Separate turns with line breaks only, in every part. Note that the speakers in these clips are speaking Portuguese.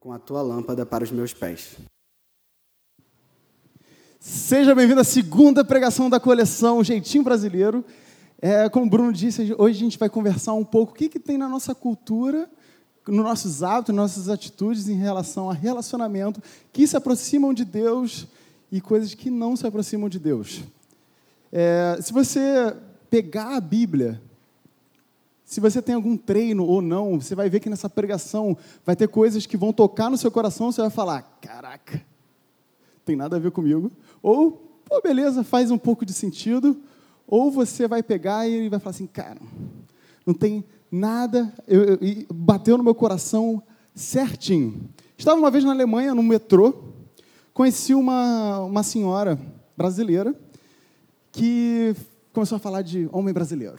com a tua lâmpada para os meus pés.
Seja bem-vindo à segunda pregação da coleção Jeitinho Brasileiro. É, como o Bruno disse, hoje a gente vai conversar um pouco o que, que tem na nossa cultura, nos nossos hábitos, nas nossas atitudes em relação a relacionamento que se aproximam de Deus e coisas que não se aproximam de Deus. É, se você pegar a Bíblia, se você tem algum treino ou não, você vai ver que nessa pregação vai ter coisas que vão tocar no seu coração, você vai falar: caraca, tem nada a ver comigo. Ou, pô, beleza, faz um pouco de sentido. Ou você vai pegar e vai falar assim: cara, não tem nada, eu, eu, bateu no meu coração certinho. Estava uma vez na Alemanha, no metrô, conheci uma, uma senhora brasileira que começou a falar de homem brasileiro.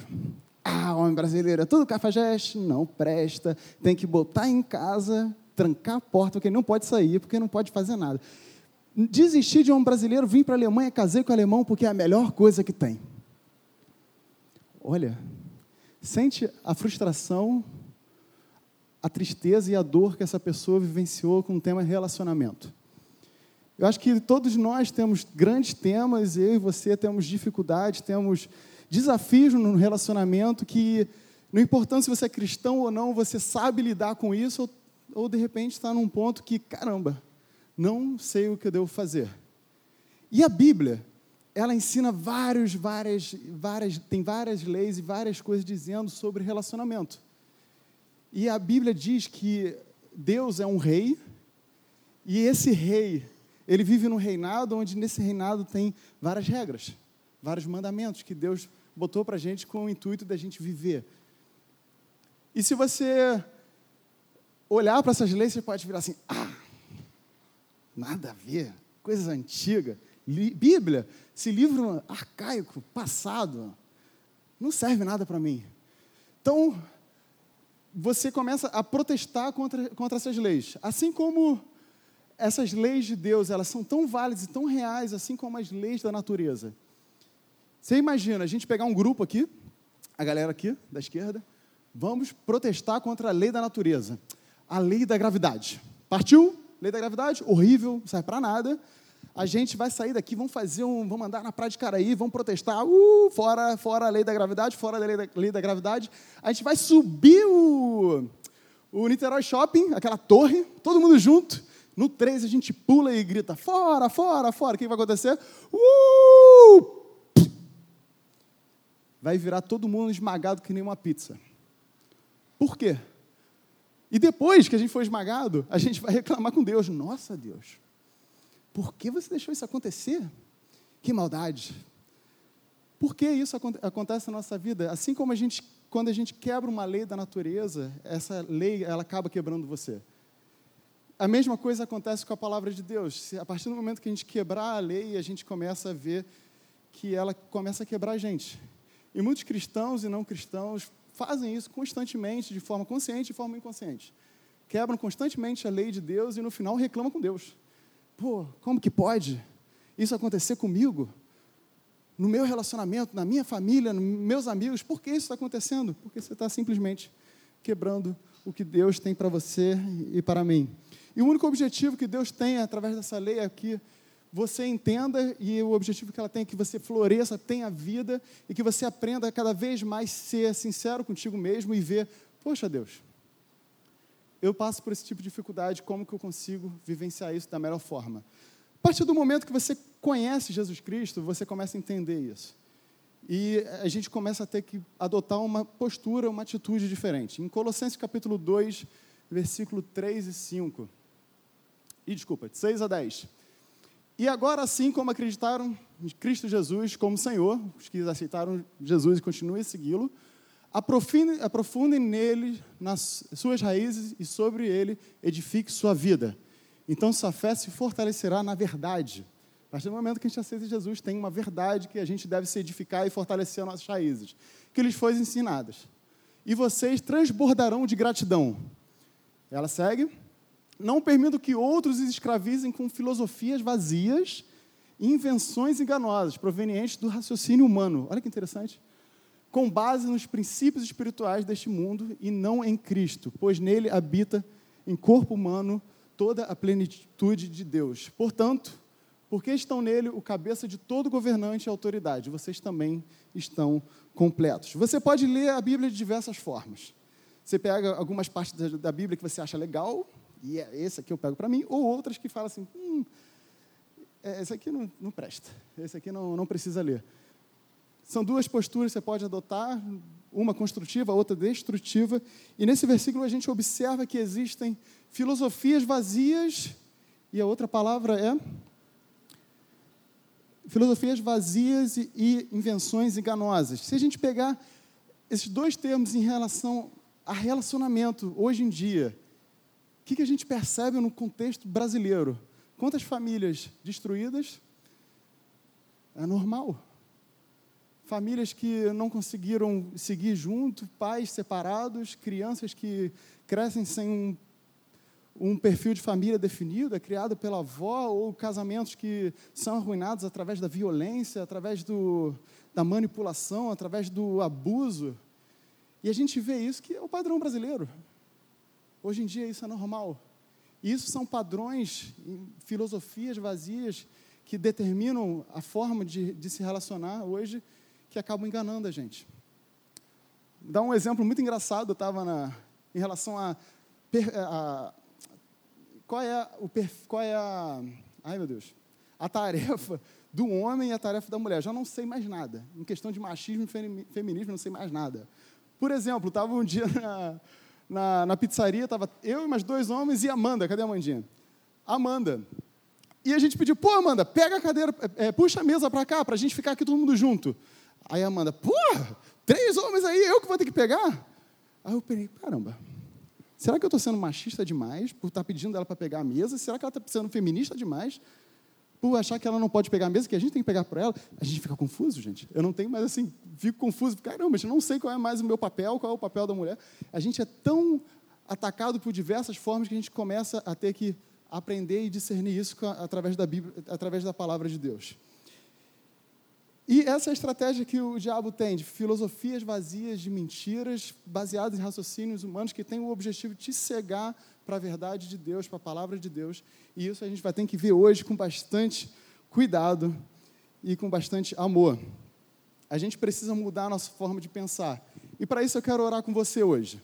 Ah, homem brasileiro é tudo cafajeste? Não presta. Tem que botar em casa, trancar a porta, porque não pode sair, porque não pode fazer nada. Desisti de homem brasileiro, vim para a Alemanha, casei com o alemão, porque é a melhor coisa que tem. Olha, sente a frustração, a tristeza e a dor que essa pessoa vivenciou com o tema relacionamento. Eu acho que todos nós temos grandes temas, eu e você temos dificuldades, temos desafios no relacionamento que, não importa se você é cristão ou não, você sabe lidar com isso, ou, ou de repente está num ponto que, caramba, não sei o que eu devo fazer. E a Bíblia, ela ensina vários, várias, várias, tem várias leis e várias coisas dizendo sobre relacionamento. E a Bíblia diz que Deus é um rei, e esse rei, ele vive num reinado onde nesse reinado tem várias regras, vários mandamentos que Deus botou para a gente com o intuito da gente viver. E se você olhar para essas leis, você pode virar assim: ah, nada a ver, coisas antigas. Bíblia, esse livro arcaico, passado, não serve nada para mim. Então, você começa a protestar contra, contra essas leis. Assim como essas leis de Deus, elas são tão válidas e tão reais, assim como as leis da natureza. Você imagina a gente pegar um grupo aqui, a galera aqui da esquerda, vamos protestar contra a lei da natureza, a lei da gravidade. Partiu? Lei da gravidade? Horrível, não serve para nada. A gente vai sair daqui, vamos fazer um, vamos andar na praia de Caraí, vamos protestar, uh, fora, fora a lei da gravidade, fora a lei da, lei da gravidade. A gente vai subir o, o Niterói Shopping, aquela torre, todo mundo junto. No 3 a gente pula e grita: fora, fora, fora. O que vai acontecer? Uh! Vai virar todo mundo esmagado que nem uma pizza. Por quê? E depois que a gente for esmagado, a gente vai reclamar com Deus: Nossa, Deus, por que você deixou isso acontecer? Que maldade. Por que isso acontece na nossa vida? Assim como a gente, quando a gente quebra uma lei da natureza, essa lei ela acaba quebrando você. A mesma coisa acontece com a palavra de Deus. A partir do momento que a gente quebrar a lei, a gente começa a ver que ela começa a quebrar a gente. E muitos cristãos e não cristãos fazem isso constantemente, de forma consciente e de forma inconsciente. Quebram constantemente a lei de Deus e no final reclamam com Deus. Pô, como que pode isso acontecer comigo? No meu relacionamento, na minha família, nos meus amigos, por que isso está acontecendo? Porque você está simplesmente quebrando o que Deus tem para você e para mim. E o único objetivo que Deus tem através dessa lei que você entenda e o objetivo que ela tem é que você floresça, tenha vida e que você aprenda a cada vez mais ser sincero contigo mesmo e ver, poxa Deus, eu passo por esse tipo de dificuldade, como que eu consigo vivenciar isso da melhor forma? A partir do momento que você conhece Jesus Cristo, você começa a entender isso. E a gente começa a ter que adotar uma postura, uma atitude diferente. Em Colossenses capítulo 2, versículo 3 e 5. E desculpa, de 6 a 10. E agora, assim como acreditaram em Cristo Jesus como Senhor, os que aceitaram Jesus e continuem a segui-lo, aprofundem, aprofundem nele, nas suas raízes e sobre ele edifique sua vida. Então sua fé se fortalecerá na verdade. A partir do momento que a gente aceita Jesus, tem uma verdade que a gente deve se edificar e fortalecer as nossas raízes, que lhes foi ensinadas. E vocês transbordarão de gratidão. Ela segue não permito que outros os escravizem com filosofias vazias e invenções enganosas, provenientes do raciocínio humano. Olha que interessante. Com base nos princípios espirituais deste mundo e não em Cristo, pois nele habita em corpo humano toda a plenitude de Deus. Portanto, porque estão nele o cabeça de todo governante e autoridade, vocês também estão completos. Você pode ler a Bíblia de diversas formas. Você pega algumas partes da Bíblia que você acha legal, e é esse aqui eu pego para mim, ou outras que falam assim, hum, é, esse aqui não, não presta, esse aqui não, não precisa ler. São duas posturas que você pode adotar, uma construtiva, outra destrutiva. E nesse versículo a gente observa que existem filosofias vazias, e a outra palavra é filosofias vazias e, e invenções enganosas. Se a gente pegar esses dois termos em relação a relacionamento hoje em dia, o que, que a gente percebe no contexto brasileiro? Quantas famílias destruídas? É normal. Famílias que não conseguiram seguir junto, pais separados, crianças que crescem sem um um perfil de família definido, é criado pela avó, ou casamentos que são arruinados através da violência, através do, da manipulação, através do abuso. E a gente vê isso que é o padrão brasileiro. Hoje em dia isso é normal. Isso são padrões, filosofias vazias que determinam a forma de, de se relacionar hoje, que acabam enganando a gente. Dá um exemplo muito engraçado, eu estava em relação a, a qual é, o, qual é a, ai meu Deus, a tarefa do homem e a tarefa da mulher. Já não sei mais nada. Em questão de machismo e feminismo, não sei mais nada. Por exemplo, estava um dia na, na, na pizzaria, estava eu e mais dois homens e Amanda. Cadê a Amandinha? Amanda. E a gente pediu, pô, Amanda, pega a cadeira, é, puxa a mesa para cá, para a gente ficar aqui todo mundo junto. Aí a Amanda, pô, três homens aí, eu que vou ter que pegar? Aí eu pensei, caramba, Será que eu estou sendo machista demais por estar tá pedindo ela para pegar a mesa? Será que ela está sendo feminista demais por achar que ela não pode pegar a mesa, que a gente tem que pegar para ela? A gente fica confuso, gente. Eu não tenho mais assim, fico confuso. Caramba, eu não sei qual é mais o meu papel, qual é o papel da mulher. A gente é tão atacado por diversas formas que a gente começa a ter que aprender e discernir isso através da Bíblia, através da palavra de Deus. E essa é a estratégia que o diabo tem, de filosofias vazias, de mentiras, baseadas em raciocínios humanos, que tem o objetivo de te cegar para a verdade de Deus, para a palavra de Deus. E isso a gente vai ter que ver hoje com bastante cuidado e com bastante amor. A gente precisa mudar a nossa forma de pensar. E para isso eu quero orar com você hoje.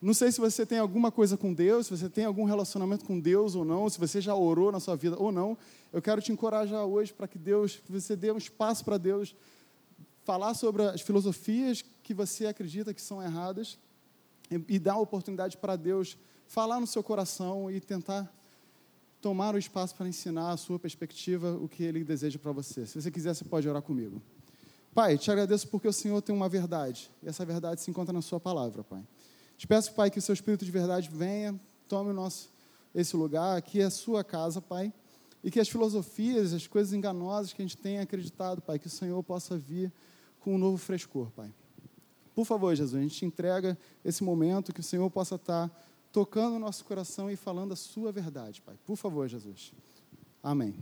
Não sei se você tem alguma coisa com Deus, se você tem algum relacionamento com Deus ou não, se você já orou na sua vida ou não. Eu quero te encorajar hoje para que Deus, que você dê um espaço para Deus falar sobre as filosofias que você acredita que são erradas e, e dar oportunidade para Deus falar no seu coração e tentar tomar o espaço para ensinar a sua perspectiva, o que Ele deseja para você. Se você quiser, você pode orar comigo. Pai, te agradeço porque o Senhor tem uma verdade, e essa verdade se encontra na Sua palavra, Pai. Te peço, Pai, que o seu Espírito de verdade venha, tome o nosso, esse lugar, aqui é a sua casa, Pai, e que as filosofias, as coisas enganosas que a gente tem acreditado, Pai, que o Senhor possa vir com um novo frescor, Pai. Por favor, Jesus, a gente te entrega esse momento, que o Senhor possa estar tocando o nosso coração e falando a sua verdade, Pai. Por favor, Jesus. Amém.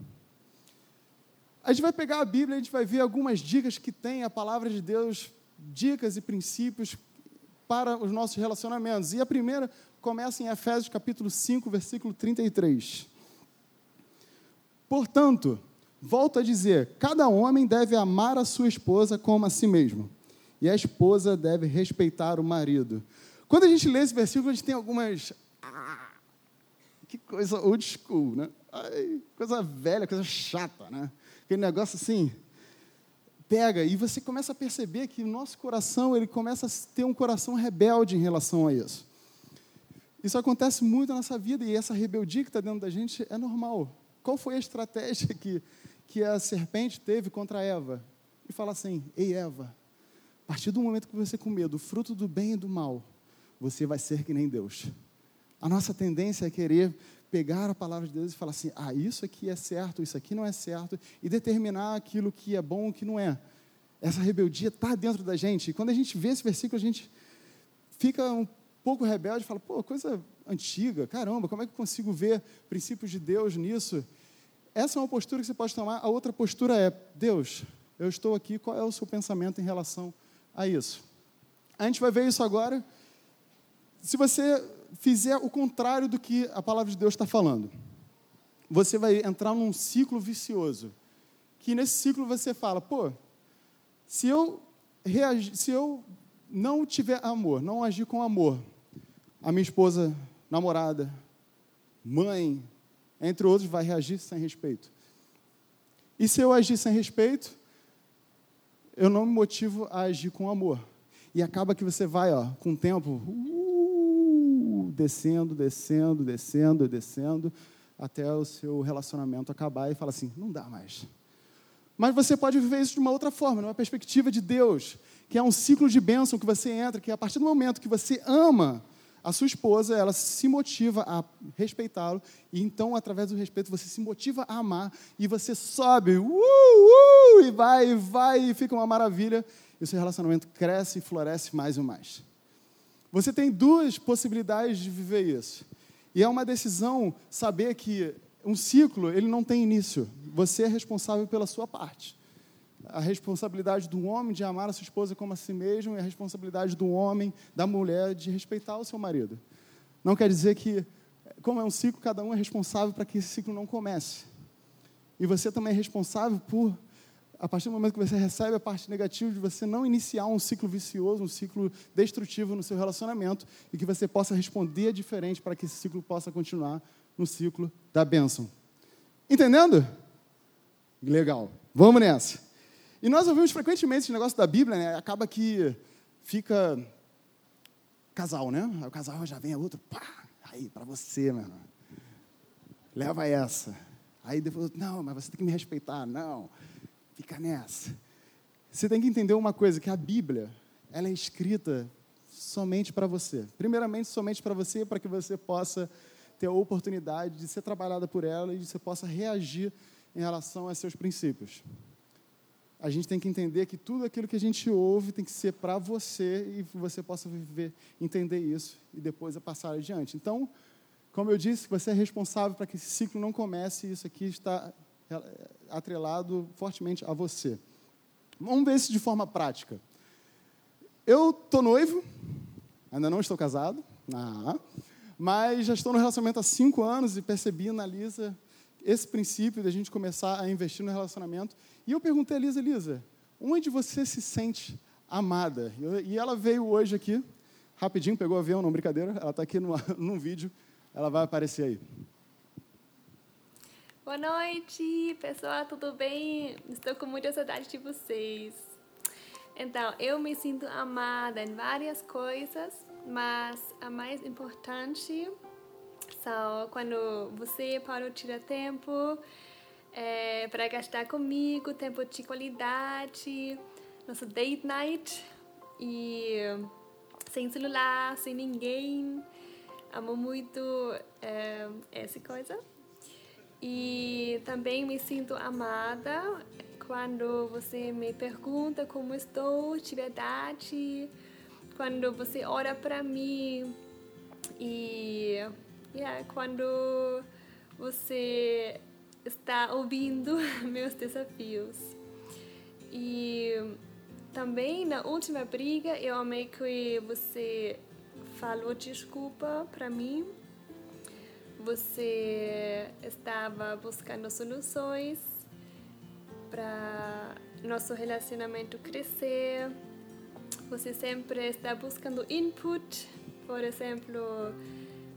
A gente vai pegar a Bíblia a gente vai ver algumas dicas que tem a palavra de Deus, dicas e princípios para os nossos relacionamentos. E a primeira começa em Efésios capítulo 5, versículo 33. Portanto, volto a dizer: cada homem deve amar a sua esposa como a si mesmo, e a esposa deve respeitar o marido. Quando a gente lê esse versículo, a gente tem algumas. Ah, que coisa old school, né? Ai, coisa velha, coisa chata, né? Aquele negócio assim, pega e você começa a perceber que o nosso coração, ele começa a ter um coração rebelde em relação a isso. Isso acontece muito na nossa vida e essa rebeldia que está dentro da gente é normal. Qual foi a estratégia que, que a serpente teve contra Eva? E fala assim: Ei, Eva, a partir do momento que você comer do fruto do bem e do mal, você vai ser que nem Deus. A nossa tendência é querer pegar a palavra de Deus e falar assim: ah, isso aqui é certo, isso aqui não é certo, e determinar aquilo que é bom e o que não é. Essa rebeldia está dentro da gente. E quando a gente vê esse versículo, a gente fica um pouco rebelde e fala: pô, coisa antiga, caramba, como é que eu consigo ver princípios de Deus nisso? Essa é uma postura que você pode tomar. A outra postura é: Deus, eu estou aqui, qual é o seu pensamento em relação a isso? A gente vai ver isso agora. Se você fizer o contrário do que a palavra de Deus está falando, você vai entrar num ciclo vicioso. Que nesse ciclo você fala, pô, se eu, reagir, se eu não tiver amor, não agir com amor, a minha esposa, namorada, mãe, entre outros, vai reagir sem respeito. E se eu agir sem respeito, eu não me motivo a agir com amor. E acaba que você vai, ó, com o tempo, uh, descendo, descendo, descendo, descendo, até o seu relacionamento acabar e fala assim: não dá mais. Mas você pode viver isso de uma outra forma, numa perspectiva de Deus, que é um ciclo de bênção que você entra, que a partir do momento que você ama a sua esposa, ela se motiva a respeitá-lo, e então, através do respeito, você se motiva a amar, e você sobe, uh, uh, e vai, e vai, e fica uma maravilha, e o seu relacionamento cresce e floresce mais e mais. Você tem duas possibilidades de viver isso. E é uma decisão saber que um ciclo, ele não tem início. Você é responsável pela sua parte. A responsabilidade do homem de amar a sua esposa como a si mesmo e a responsabilidade do homem, da mulher, de respeitar o seu marido. Não quer dizer que, como é um ciclo, cada um é responsável para que esse ciclo não comece. E você também é responsável por a partir do momento que você recebe a parte negativa de você não iniciar um ciclo vicioso, um ciclo destrutivo no seu relacionamento e que você possa responder diferente para que esse ciclo possa continuar no ciclo da bênção. Entendendo? Legal. Vamos nessa. E nós ouvimos frequentemente esse negócio da Bíblia, né? Acaba que fica casal, né? Aí o casal já vem a outro, pá, aí para você, meu irmão. Leva essa. Aí depois, não, mas você tem que me respeitar. Não nessa. Você tem que entender uma coisa, que a Bíblia, ela é escrita somente para você. Primeiramente, somente para você, para que você possa ter a oportunidade de ser trabalhada por ela e de você possa reagir em relação a seus princípios. A gente tem que entender que tudo aquilo que a gente ouve tem que ser para você e você possa viver, entender isso e depois passar adiante. Então, como eu disse, você é responsável para que esse ciclo não comece e isso aqui está atrelado fortemente a você. Vamos ver isso de forma prática. Eu estou noivo, ainda não estou casado, ah, mas já estou no relacionamento há cinco anos e percebi na Lisa esse princípio de a gente começar a investir no relacionamento. E eu perguntei a Lisa, Lisa, onde você se sente amada? E ela veio hoje aqui, rapidinho, pegou o avião, não brincadeira, ela está aqui no, num vídeo, ela vai aparecer aí.
Boa noite, pessoal, tudo bem? Estou com muita saudade de vocês. Então, eu me sinto amada em várias coisas, mas a mais importante são quando você pode tirar tempo é, para gastar comigo, tempo de qualidade, nosso date night e sem celular, sem ninguém. Amo muito é, essa coisa. E também me sinto amada quando você me pergunta como estou de verdade, quando você ora para mim e yeah, quando você está ouvindo meus desafios. E também na última briga eu amei que você falou desculpa para mim você estava buscando soluções para nosso relacionamento crescer. Você sempre está buscando input, por exemplo,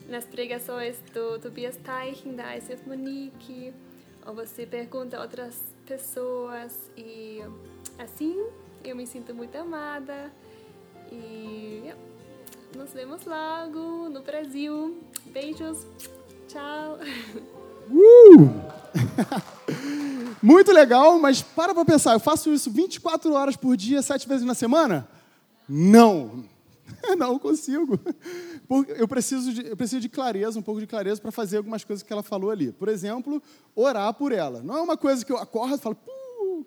nas pregações do Tobias Teichen, da ICF Monique, ou você pergunta a outras pessoas e assim eu me sinto muito amada e yeah, nos vemos logo no Brasil. Beijos! Tchau.
Uh! Muito legal, mas para para pensar, eu faço isso 24 horas por dia, sete vezes na semana? Não. Não consigo. Eu preciso, de, eu preciso de clareza, um pouco de clareza para fazer algumas coisas que ela falou ali. Por exemplo, orar por ela. Não é uma coisa que eu acordo e falo,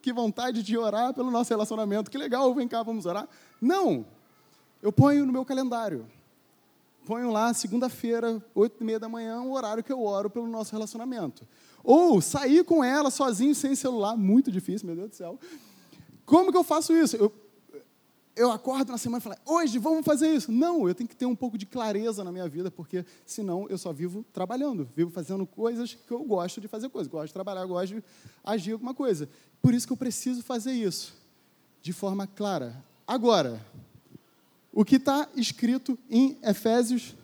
que vontade de orar pelo nosso relacionamento, que legal, vem cá, vamos orar. Não. Eu ponho no meu calendário ponho lá, segunda-feira, oito e meia da manhã, o horário que eu oro pelo nosso relacionamento. Ou sair com ela sozinho, sem celular, muito difícil, meu Deus do céu. Como que eu faço isso? Eu, eu acordo na semana e falo, hoje vamos fazer isso. Não, eu tenho que ter um pouco de clareza na minha vida, porque senão eu só vivo trabalhando, vivo fazendo coisas que eu gosto de fazer coisas, gosto de trabalhar, gosto de agir alguma coisa. Por isso que eu preciso fazer isso de forma clara. Agora, o que está escrito em Efésios,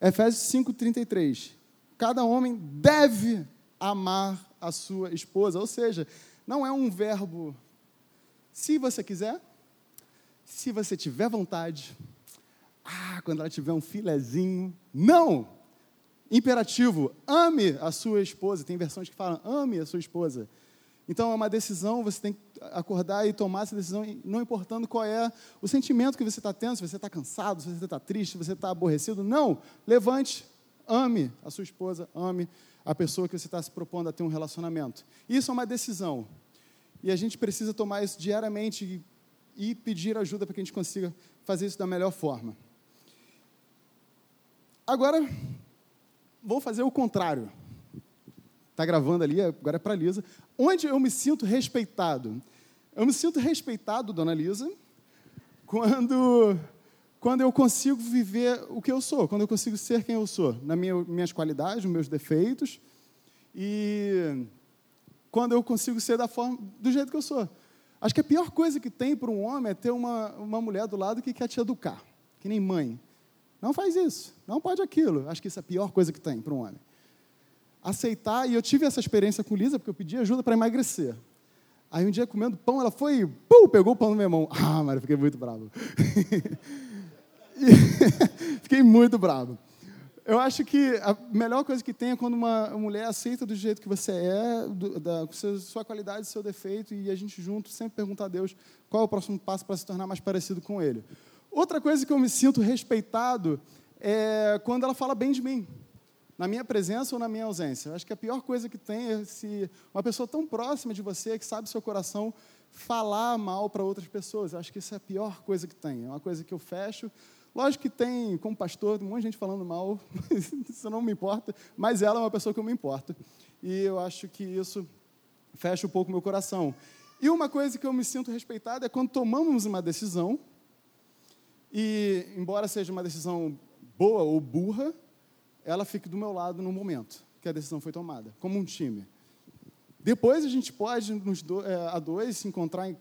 Efésios 5,33. Cada homem deve amar a sua esposa, ou seja, não é um verbo se você quiser, se você tiver vontade, ah, quando ela tiver um filezinho. Não! Imperativo, ame a sua esposa. Tem versões que falam, ame a sua esposa. Então é uma decisão, você tem que acordar e tomar essa decisão, não importando qual é o sentimento que você está tendo, se você está cansado, se você está triste, se você está aborrecido. Não! Levante, ame a sua esposa, ame a pessoa que você está se propondo a ter um relacionamento. Isso é uma decisão. E a gente precisa tomar isso diariamente e pedir ajuda para que a gente consiga fazer isso da melhor forma. Agora, vou fazer o contrário. Está gravando ali, agora é para a Lisa. Onde eu me sinto respeitado? Eu me sinto respeitado, dona Lisa, quando, quando eu consigo viver o que eu sou, quando eu consigo ser quem eu sou, nas minha, minhas qualidades, nos meus defeitos. E quando eu consigo ser da forma, do jeito que eu sou. Acho que a pior coisa que tem para um homem é ter uma, uma mulher do lado que quer te educar, que nem mãe. Não faz isso, não pode aquilo. Acho que isso é a pior coisa que tem para um homem. Aceitar, e eu tive essa experiência com Lisa, porque eu pedi ajuda para emagrecer. Aí um dia comendo pão, ela foi, pum, pegou o pão na minha mão. Ah, Mário, fiquei muito bravo. fiquei muito bravo. Eu acho que a melhor coisa que tem é quando uma mulher aceita do jeito que você é, do, da sua qualidade, seu defeito, e a gente junto sempre perguntar a Deus qual é o próximo passo para se tornar mais parecido com Ele. Outra coisa que eu me sinto respeitado é quando ela fala bem de mim, na minha presença ou na minha ausência. Eu acho que a pior coisa que tem é se uma pessoa tão próxima de você, que sabe seu coração, falar mal para outras pessoas. Eu acho que isso é a pior coisa que tem. É uma coisa que eu fecho Lógico que tem, como pastor, um monte de gente falando mal, isso não me importa, mas ela é uma pessoa que eu me importo. E eu acho que isso fecha um pouco meu coração. E uma coisa que eu me sinto respeitado é quando tomamos uma decisão, e embora seja uma decisão boa ou burra, ela fique do meu lado no momento que a decisão foi tomada, como um time. Depois a gente pode, nos do, é, a dois, se encontrar em,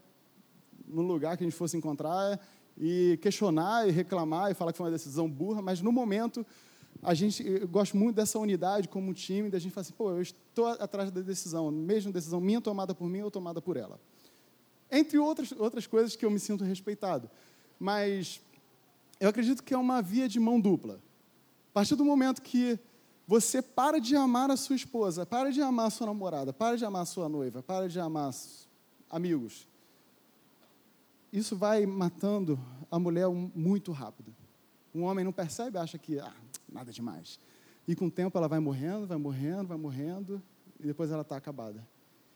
no lugar que a gente fosse encontrar e questionar e reclamar e falar que foi uma decisão burra, mas no momento a gente eu gosto muito dessa unidade como time, da gente falar assim, pô, eu estou atrás da decisão, mesmo decisão minha tomada por mim ou tomada por ela. Entre outras outras coisas que eu me sinto respeitado, mas eu acredito que é uma via de mão dupla. Partir do momento que você para de amar a sua esposa, para de amar a sua namorada, para de amar a sua noiva, para de amar amigos, isso vai matando a mulher muito rápido. Um homem não percebe, acha que ah, nada demais. E com o tempo ela vai morrendo, vai morrendo, vai morrendo, e depois ela está acabada.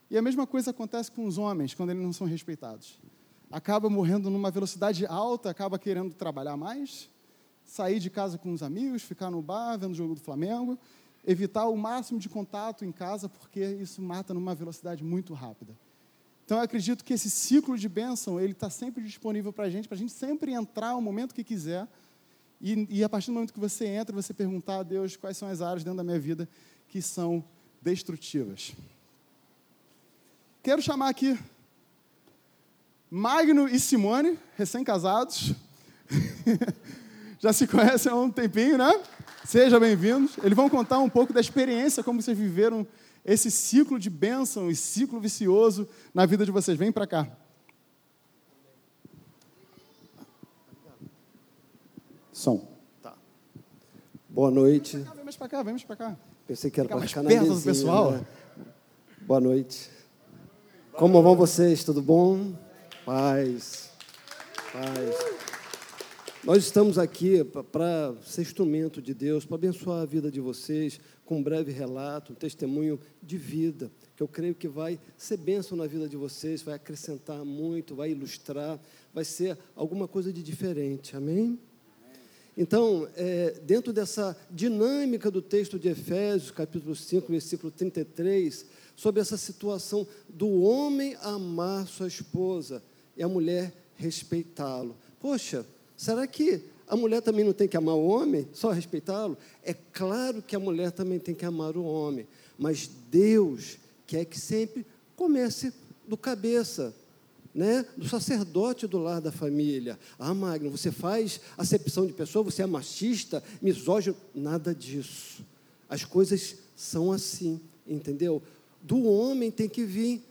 E a mesma coisa acontece com os homens quando eles não são respeitados. Acaba morrendo numa velocidade alta, acaba querendo trabalhar mais, sair de casa com os amigos, ficar no bar vendo o jogo do Flamengo, evitar o máximo de contato em casa, porque isso mata numa velocidade muito rápida. Então eu acredito que esse ciclo de bênção ele está sempre disponível para a gente, para a gente sempre entrar o momento que quiser. E, e, a partir do momento que você entra, você perguntar a Deus quais são as áreas dentro da minha vida que são destrutivas. Quero chamar aqui Magno e Simone, recém-casados. Já se conhecem há um tempinho, né? Sejam bem-vindos. Eles vão contar um pouco da experiência, como vocês viveram esse ciclo de bênção e ciclo vicioso na vida de vocês. Vem para cá.
Som. Tá. Boa noite.
Vem mais para cá, vem mais para cá.
Pensei que era
para ficar perto do pessoal. Né?
Boa noite. Como vão vocês? Tudo bom? Paz. Paz. Nós estamos aqui para ser instrumento de Deus, para abençoar a vida de vocês, com um breve relato, um testemunho de vida, que eu creio que vai ser bênção na vida de vocês, vai acrescentar muito, vai ilustrar, vai ser alguma coisa de diferente, amém? Então, é, dentro dessa dinâmica do texto de Efésios, capítulo 5, versículo 33, sobre essa situação do homem amar sua esposa e a mulher respeitá-lo. Poxa, será que a mulher também não tem que amar o homem, só respeitá-lo? É claro que a mulher também tem que amar o homem, mas Deus quer que sempre comece do cabeça, né, do sacerdote do lar da família. Ah, Magno, você faz acepção de pessoa, você é machista, misógino, nada disso. As coisas são assim, entendeu? Do homem tem que vir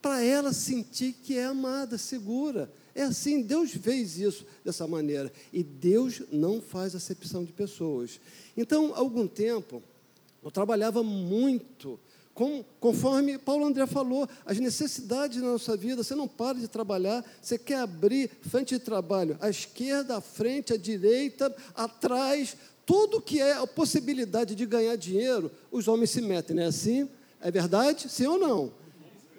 para ela sentir que é amada, segura. É assim, Deus fez isso dessa maneira. E Deus não faz acepção de pessoas. Então, há algum tempo, eu trabalhava muito com, conforme Paulo André falou, as necessidades na nossa vida, você não para de trabalhar, você quer abrir frente de trabalho, à esquerda, à frente, à direita, atrás, tudo que é a possibilidade de ganhar dinheiro, os homens se metem, não é assim? É verdade? Sim ou não?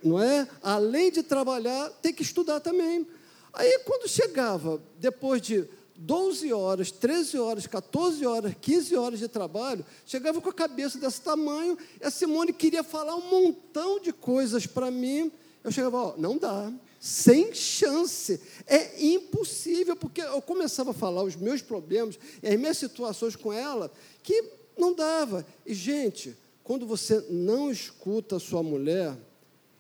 Não é? Além de trabalhar, tem que estudar também. Aí, quando chegava, depois de 12 horas, 13 horas, 14 horas, 15 horas de trabalho, chegava com a cabeça desse tamanho, e a Simone queria falar um montão de coisas para mim. Eu chegava, ó, não dá, sem chance, é impossível, porque eu começava a falar os meus problemas e as minhas situações com ela, que não dava. E, gente, quando você não escuta a sua mulher,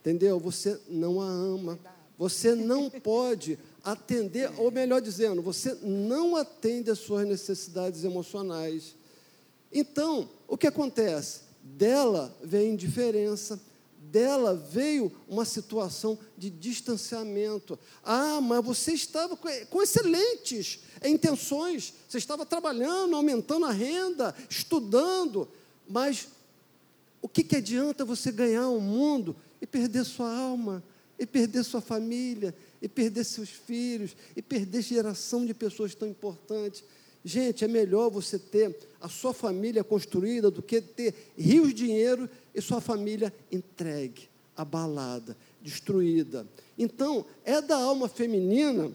entendeu? Você não a ama. Você não pode atender, ou melhor dizendo, você não atende às suas necessidades emocionais. Então, o que acontece? Dela vem indiferença, dela veio uma situação de distanciamento. Ah, mas você estava com excelentes intenções, você estava trabalhando, aumentando a renda, estudando, mas o que, que adianta você ganhar o mundo e perder sua alma, e perder sua família, e perder seus filhos, e perder geração de pessoas tão importantes. Gente, é melhor você ter a sua família construída do que ter rios de dinheiro e sua família entregue, abalada, destruída. Então, é da alma feminina,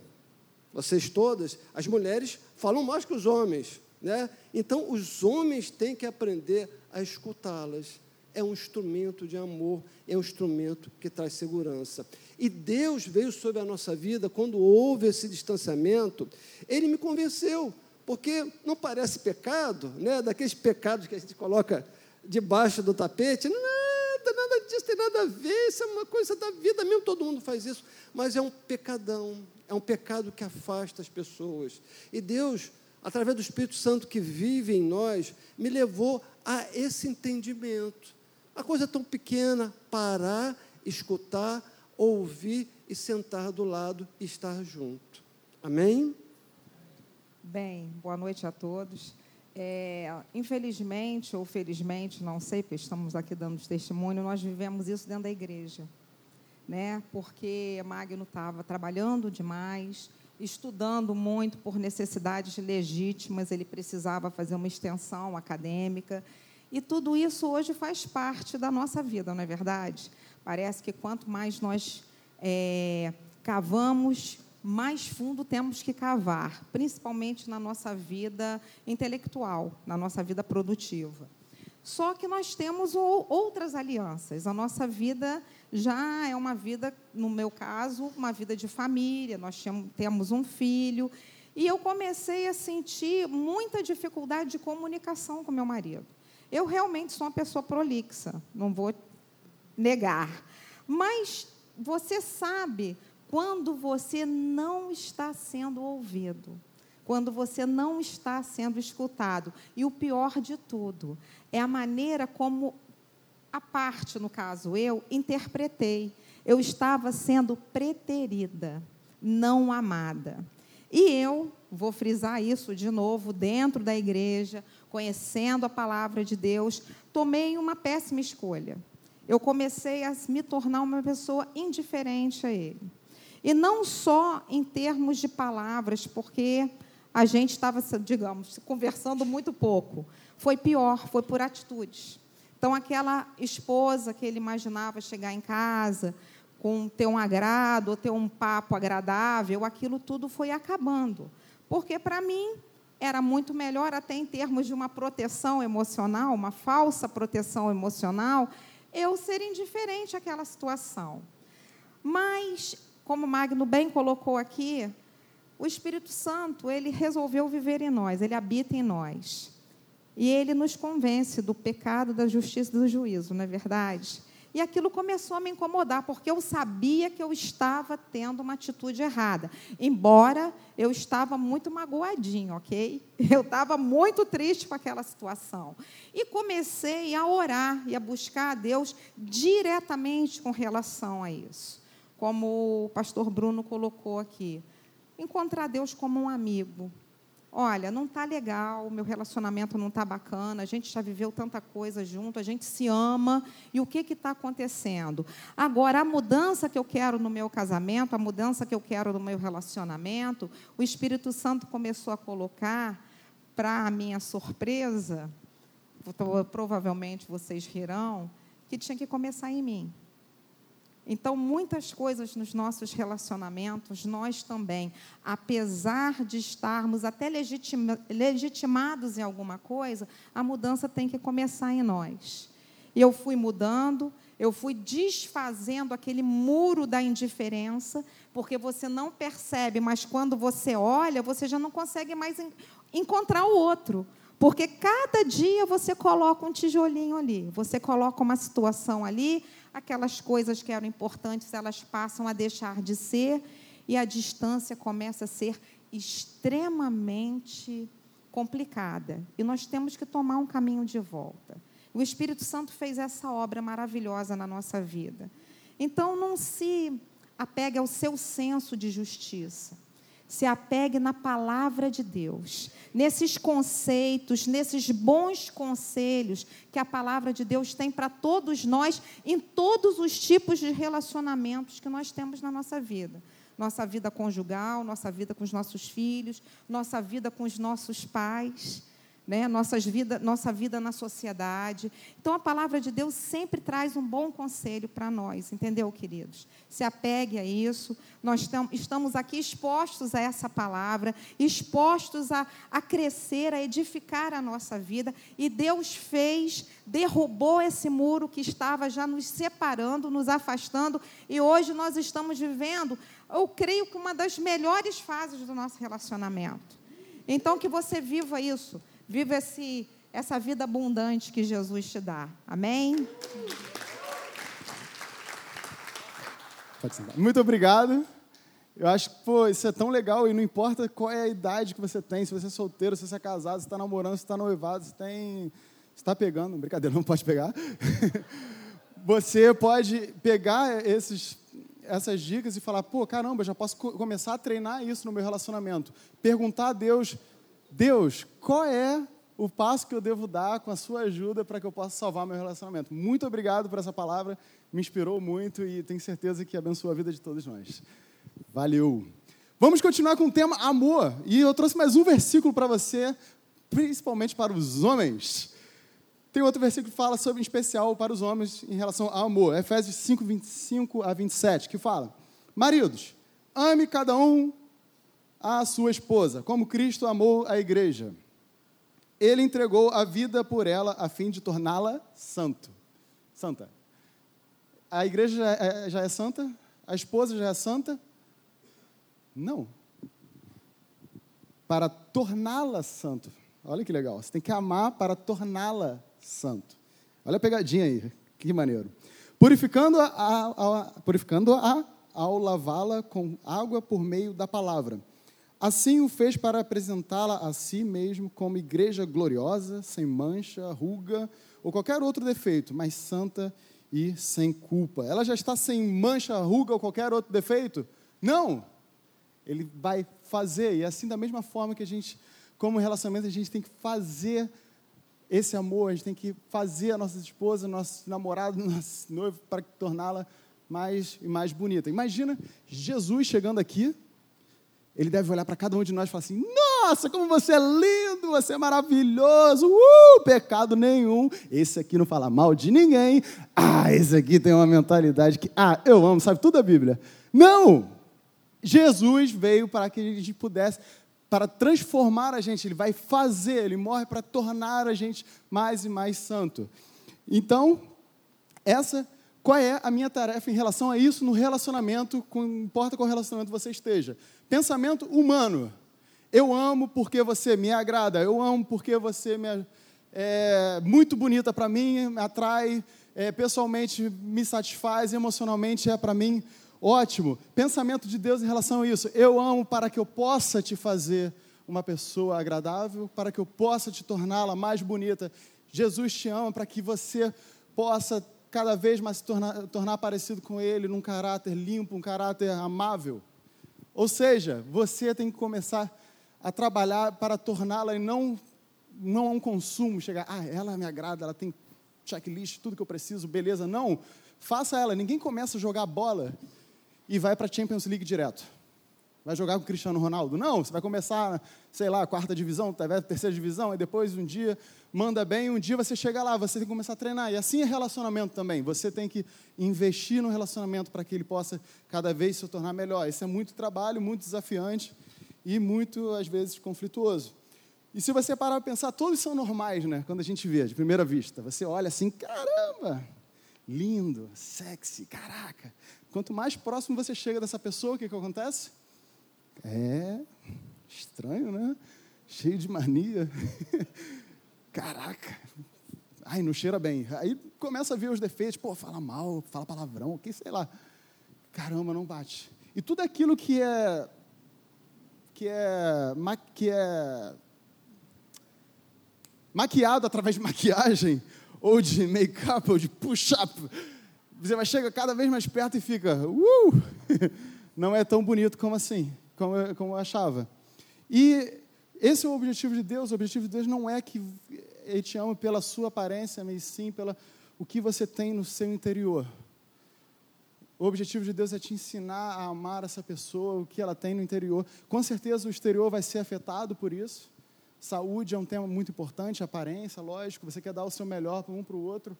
vocês todas, as mulheres falam mais que os homens, né? Então, os homens têm que aprender a escutá-las é um instrumento de amor, é um instrumento que traz segurança. E Deus veio sobre a nossa vida quando houve esse distanciamento, ele me convenceu, porque não parece pecado, né? daqueles pecados que a gente coloca debaixo do tapete, nada, nada disso tem nada a ver, isso é uma coisa da vida mesmo, todo mundo faz isso, mas é um pecadão, é um pecado que afasta as pessoas. E Deus, através do Espírito Santo que vive em nós, me levou a esse entendimento. A coisa tão pequena, parar, escutar, ouvir e sentar do lado e estar junto. Amém?
Bem, boa noite a todos. É, infelizmente ou felizmente, não sei, porque estamos aqui dando testemunho, nós vivemos isso dentro da igreja. Né? Porque Magno estava trabalhando demais, estudando muito por necessidades legítimas, ele precisava fazer uma extensão acadêmica e tudo isso hoje faz parte da nossa vida, não é verdade? Parece que quanto mais nós é, cavamos, mais fundo temos que cavar, principalmente na nossa vida intelectual, na nossa vida produtiva. Só que nós temos outras alianças. A nossa vida já é uma vida, no meu caso, uma vida de família, nós temos um filho. E eu comecei a sentir muita dificuldade de comunicação com meu marido. Eu realmente sou uma pessoa prolixa, não vou negar. Mas você sabe quando você não está sendo ouvido, quando você não está sendo escutado. E o pior de tudo é a maneira como a parte, no caso eu, interpretei. Eu estava sendo preterida, não amada. E eu vou frisar isso de novo dentro da igreja, conhecendo a palavra de Deus, tomei uma péssima escolha. Eu comecei a me tornar uma pessoa indiferente a Ele. E não só em termos de palavras, porque a gente estava, digamos, conversando muito pouco. Foi pior, foi por atitudes. Então, aquela esposa que ele imaginava chegar em casa, com ter um agrado, ou ter um papo agradável, aquilo tudo foi acabando. Porque, para mim, era muito melhor, até em termos de uma proteção emocional, uma falsa proteção emocional, eu ser indiferente àquela situação. Mas como Magno bem colocou aqui, o Espírito Santo, ele resolveu viver em nós, ele habita em nós. E ele nos convence do pecado, da justiça e do juízo, não é verdade? E aquilo começou a me incomodar, porque eu sabia que eu estava tendo uma atitude errada. Embora eu estava muito magoadinho, ok? Eu estava muito triste com aquela situação. E comecei a orar e a buscar a Deus diretamente com relação a isso. Como o pastor Bruno colocou aqui. Encontrar Deus como um amigo, olha, não está legal, meu relacionamento não está bacana, a gente já viveu tanta coisa junto, a gente se ama, e o que está acontecendo? Agora, a mudança que eu quero no meu casamento, a mudança que eu quero no meu relacionamento, o Espírito Santo começou a colocar, para a minha surpresa, provavelmente vocês rirão, que tinha que começar em mim. Então, muitas coisas nos nossos relacionamentos, nós também, apesar de estarmos até legitima, legitimados em alguma coisa, a mudança tem que começar em nós. Eu fui mudando, eu fui desfazendo aquele muro da indiferença, porque você não percebe, mas quando você olha, você já não consegue mais encontrar o outro. Porque cada dia você coloca um tijolinho ali, você coloca uma situação ali, aquelas coisas que eram importantes, elas passam a deixar de ser e a distância começa a ser extremamente complicada. E nós temos que tomar um caminho de volta. O Espírito Santo fez essa obra maravilhosa na nossa vida. Então, não se apegue ao seu senso de justiça se apegue na palavra de Deus, nesses conceitos, nesses bons conselhos que a palavra de Deus tem para todos nós, em todos os tipos de relacionamentos que nós temos na nossa vida. Nossa vida conjugal, nossa vida com os nossos filhos, nossa vida com os nossos pais né, nossas vida, nossa vida na sociedade. Então, a palavra de Deus sempre traz um bom conselho para nós, entendeu, queridos? Se apegue a isso. Nós estamos aqui expostos a essa palavra, expostos a, a crescer, a edificar a nossa vida. E Deus fez, derrubou esse muro que estava já nos separando, nos afastando. E hoje nós estamos vivendo, eu creio que uma das melhores fases do nosso relacionamento. Então, que você viva isso Viva esse, essa vida abundante que Jesus te dá. Amém?
Muito obrigado. Eu acho que, pô, isso é tão legal e não importa qual é a idade que você tem, se você é solteiro, se você é casado, se está namorando, se está noivado, se tem. Está pegando, brincadeira, não pode pegar. você pode pegar esses, essas dicas e falar, pô, caramba, já posso começar a treinar isso no meu relacionamento. Perguntar a Deus Deus, qual é o passo que eu devo dar com a sua ajuda para que eu possa salvar meu relacionamento? Muito obrigado por essa palavra, me inspirou muito e tenho certeza que abençoa a vida de todos nós. Valeu! Vamos continuar com o tema amor. E eu trouxe mais um versículo para você, principalmente para os homens. Tem outro versículo que fala sobre, em especial, para os homens em relação ao amor. Efésios 5, 25 a 27, que fala: Maridos, ame cada um a sua esposa, como Cristo amou a igreja. Ele entregou a vida por ela a fim de torná-la santo. Santa. A igreja já é, já é santa? A esposa já é santa? Não. Para torná-la santo. Olha que legal. Você tem que amar para torná-la santo. Olha a pegadinha aí. Que maneiro. Purificando-a purificando -a ao lavá-la com água por meio da palavra Assim o fez para apresentá-la a si mesmo como igreja gloriosa, sem mancha, ruga ou qualquer outro defeito, mas santa e sem culpa. Ela já está sem mancha, ruga ou qualquer outro defeito? Não! Ele vai fazer, e assim, da mesma forma que a gente, como relacionamento, a gente tem que fazer esse amor, a gente tem que fazer a nossa esposa, nosso namorado, nosso noivo, para torná-la mais e mais bonita. Imagina Jesus chegando aqui, ele deve olhar para cada um de nós e falar assim: Nossa, como você é lindo, você é maravilhoso, uh, pecado nenhum. Esse aqui não fala mal de ninguém. Ah, esse aqui tem uma mentalidade que, ah, eu amo, sabe tudo a Bíblia. Não! Jesus veio para que a gente pudesse, para transformar a gente, ele vai fazer, ele morre para tornar a gente mais e mais santo. Então, essa Qual é a minha tarefa em relação a isso no relacionamento, não importa qual relacionamento você esteja? Pensamento humano. Eu amo porque você me agrada, eu amo porque você me, é muito bonita para mim, me atrai, é, pessoalmente me satisfaz, emocionalmente é para mim ótimo. Pensamento de Deus em relação a isso. Eu amo para que eu possa te fazer uma pessoa agradável, para que eu possa te torná-la mais bonita. Jesus te ama para que você possa cada vez mais se tornar, tornar parecido com Ele, num caráter limpo, um caráter amável. Ou seja, você tem que começar a trabalhar para torná-la e não, não um consumo, chegar, ah, ela me agrada, ela tem checklist, tudo que eu preciso, beleza. Não, faça ela. Ninguém começa a jogar bola e vai para a Champions League direto. Vai jogar com o Cristiano Ronaldo? Não, você vai começar, sei lá, quarta divisão, terceira divisão, e depois um dia manda bem, um dia você chega lá, você tem que começar a treinar. E assim é relacionamento também. Você tem que investir no relacionamento para que ele possa cada vez se tornar melhor. Isso é muito trabalho, muito desafiante e muito, às vezes, conflituoso. E se você parar para pensar, todos são normais, né? Quando a gente vê, de primeira vista. Você olha assim, caramba, lindo, sexy, caraca. Quanto mais próximo você chega dessa pessoa, o que, que acontece? É estranho, né? Cheio de mania. Caraca. Ai, não cheira bem. Aí começa a ver os defeitos. Pô, fala mal, fala palavrão, que sei lá. Caramba, não bate. E tudo aquilo que é que é que é maquiado através de maquiagem ou de make-up ou de push-up, você vai chegar cada vez mais perto e fica, uh! não é tão bonito como assim como eu, como eu achava. E esse é o objetivo de Deus. O objetivo de Deus não é que Ele te ama pela sua aparência, mas sim pela o que você tem no seu interior. O objetivo de Deus é te ensinar a amar essa pessoa, o que ela tem no interior. Com certeza o exterior vai ser afetado por isso. Saúde é um tema muito importante, aparência, lógico, você quer dar o seu melhor para um para o outro,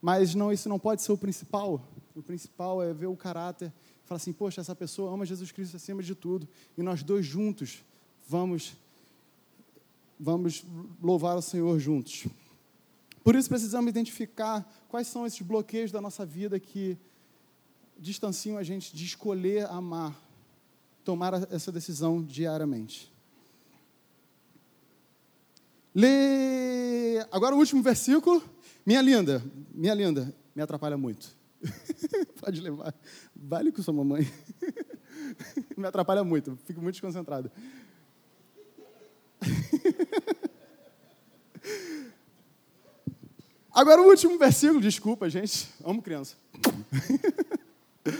mas não, isso não pode ser o principal. O principal é ver o caráter Fala assim, poxa, essa pessoa ama Jesus Cristo acima de tudo. E nós dois juntos vamos, vamos louvar o Senhor juntos. Por isso precisamos identificar quais são esses bloqueios da nossa vida que distanciam a gente de escolher amar, tomar essa decisão diariamente. Lê agora o último versículo. Minha linda, minha linda, me atrapalha muito. Pode levar. Vale com sua mamãe. Me atrapalha muito, fico muito desconcentrado. Agora o último versículo, desculpa, gente. Amo criança.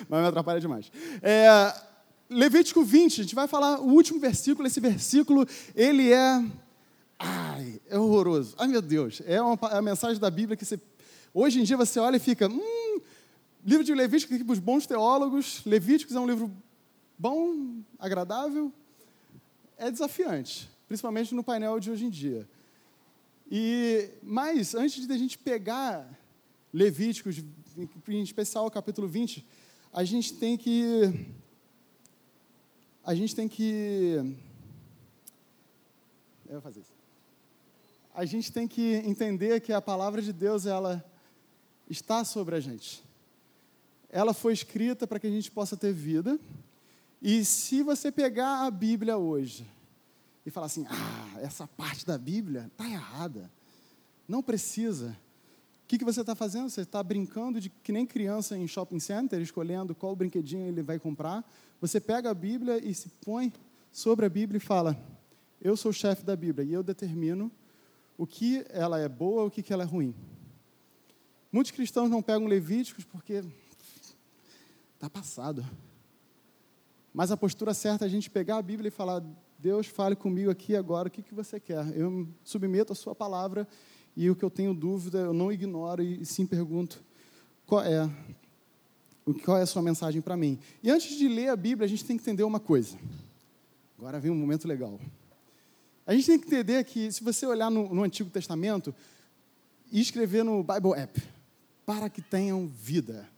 Mas me atrapalha demais. É, Levítico 20, a gente vai falar o último versículo. Esse versículo, ele é. Ai, é horroroso. Ai, meu Deus. É, uma, é a mensagem da Bíblia que você. Hoje em dia você olha e fica. Hum, Livro de Levítico, para os bons teólogos, Levíticos é um livro bom, agradável, é desafiante, principalmente no painel de hoje em dia. E, mas, antes de a gente pegar Levíticos, em especial o capítulo 20, a gente tem que. A gente tem que. Eu vou fazer isso. A gente tem que entender que a palavra de Deus, ela está sobre a gente ela foi escrita para que a gente possa ter vida. E se você pegar a Bíblia hoje e falar assim, ah, essa parte da Bíblia está errada, não precisa. O que, que você está fazendo? Você está brincando de que nem criança em shopping center, escolhendo qual brinquedinho ele vai comprar. Você pega a Bíblia e se põe sobre a Bíblia e fala: Eu sou o chefe da Bíblia e eu determino o que ela é boa, o que, que ela é ruim. Muitos cristãos não pegam Levíticos porque Está passado. Mas a postura certa é a gente pegar a Bíblia e falar: Deus, fale comigo aqui agora, o que, que você quer? Eu me submeto a Sua palavra e o que eu tenho dúvida eu não ignoro e sim pergunto: qual é, qual é a Sua mensagem para mim? E antes de ler a Bíblia, a gente tem que entender uma coisa. Agora vem um momento legal. A gente tem que entender que, se você olhar no, no Antigo Testamento e escrever no Bible App, para que tenham vida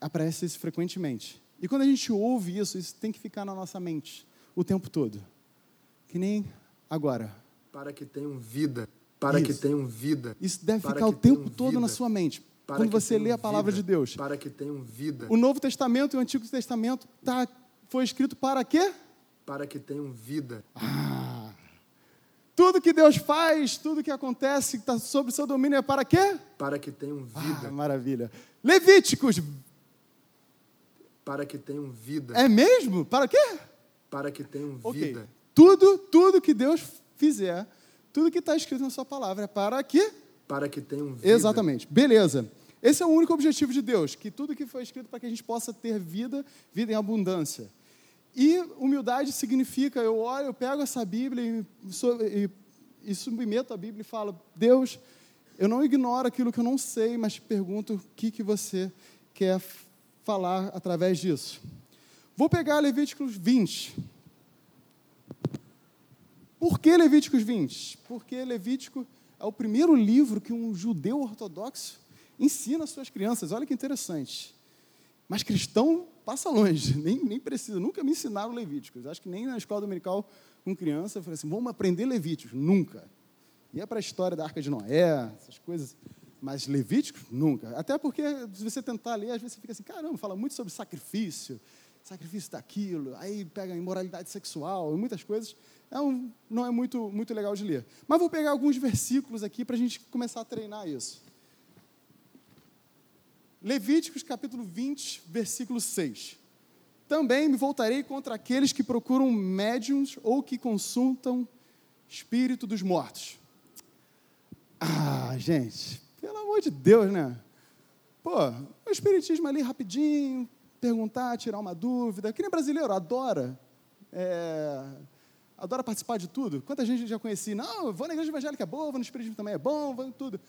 aparece isso frequentemente. E quando a gente ouve isso, isso tem que ficar na nossa mente o tempo todo. Que nem agora.
Para que tenham vida. Para isso. que tenham vida.
Isso deve para ficar o tempo todo vida. na sua mente.
Para
quando você lê a palavra
vida,
de Deus.
Para que tenham vida.
O Novo Testamento e o Antigo Testamento tá, foi escrito para quê?
Para que tenham vida.
Tudo que Deus faz, tudo que acontece, que está sob o seu domínio é para quê?
Para que tenham
Ah,
vida.
maravilha. Levíticos,
Para que tenham vida.
é mesmo? Para quê?
Para que tenham
Ok.
vida.
Tudo, tudo que Deus fizer, tudo que está escrito na sua palavra é para quê?
Para que tenham vida.
Exatamente. Beleza. Esse é o único objetivo de Deus, que tudo que foi escrito para que a gente possa ter vida, vida em abundância. E humildade significa, eu olho, eu pego essa Bíblia e, e, e submeto a Bíblia e falo, Deus, eu não ignoro aquilo que eu não sei, mas te pergunto o que, que você quer falar através disso. Vou pegar Levíticos 20. Por que Levíticos 20? Porque Levítico é o primeiro livro que um judeu ortodoxo ensina às suas crianças. Olha que interessante. Mas cristão passa longe, nem, nem precisa. Nunca me ensinaram Levíticos. Acho que nem na escola dominical com criança eu falei assim: vamos aprender Levíticos. Nunca. Ia para a história da Arca de Noé, essas coisas. Mas Levíticos, nunca. Até porque, se você tentar ler, às vezes você fica assim: caramba, fala muito sobre sacrifício, sacrifício daquilo, aí pega imoralidade sexual e muitas coisas. É um, não é muito, muito legal de ler. Mas vou pegar alguns versículos aqui para a gente começar a treinar isso. Levíticos capítulo 20, versículo 6. Também me voltarei contra aqueles que procuram médiums ou que consultam espírito dos mortos. Ah, gente, amor de Deus, né? Pô, o espiritismo ali rapidinho, perguntar, tirar uma dúvida. Que nem brasileiro, adora. é, adora participar de tudo. Quanta gente já conheci? Não, vou na igreja evangélica é boa, vou no espiritismo também é bom, vou em tudo.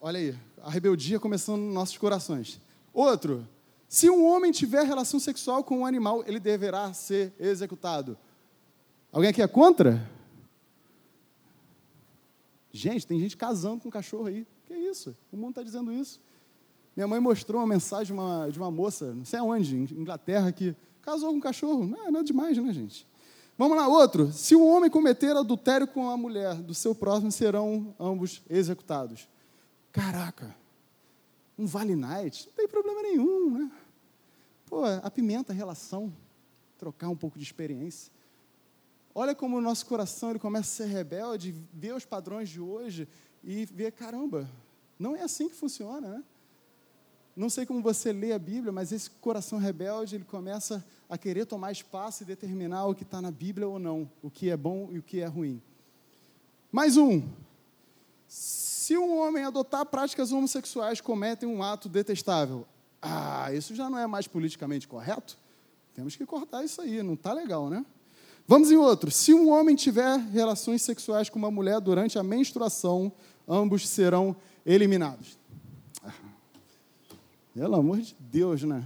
Olha aí, a rebeldia começando nos nossos corações. Outro, se um homem tiver relação sexual com um animal, ele deverá ser executado. Alguém aqui é contra? Gente, tem gente casando com um cachorro aí. Que isso? O mundo está dizendo isso. Minha mãe mostrou uma mensagem de uma, de uma moça, não sei aonde, em Inglaterra, que casou com um cachorro. Não é nada demais, né, gente? Vamos lá, outro. Se o homem cometer adultério com a mulher do seu próximo, serão ambos executados. Caraca, um Vale Night, não tem problema nenhum, né? Pô, apimenta a relação, trocar um pouco de experiência. Olha como o nosso coração ele começa a ser rebelde, ver os padrões de hoje e ver, caramba, não é assim que funciona, né? Não sei como você lê a Bíblia, mas esse coração rebelde ele começa a querer tomar espaço e determinar o que está na Bíblia ou não, o que é bom e o que é ruim. Mais um. Se um homem adotar práticas homossexuais, cometem um ato detestável. Ah, isso já não é mais politicamente correto? Temos que cortar isso aí, não está legal, né? Vamos em outro. Se um homem tiver relações sexuais com uma mulher durante a menstruação, ambos serão eliminados. Ah, pelo amor de Deus, né?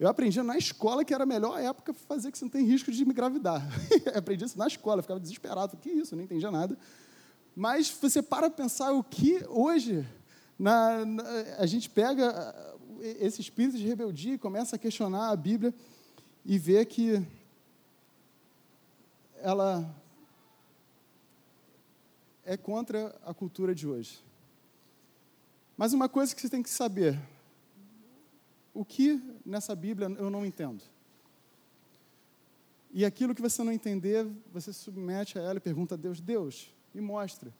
Eu aprendi na escola que era a melhor época fazer que você não tem risco de me engravidar. Aprendi isso na escola, ficava desesperado. Que isso, eu não entendia nada. Mas você para pensar o que hoje na, na, a gente pega ah, esse espírito de rebeldia e começa a questionar a Bíblia e vê que ela é contra a cultura de hoje. Mas uma coisa que você tem que saber: o que nessa Bíblia eu não entendo? E aquilo que você não entender, você submete a ela e pergunta a Deus: Deus, me mostra.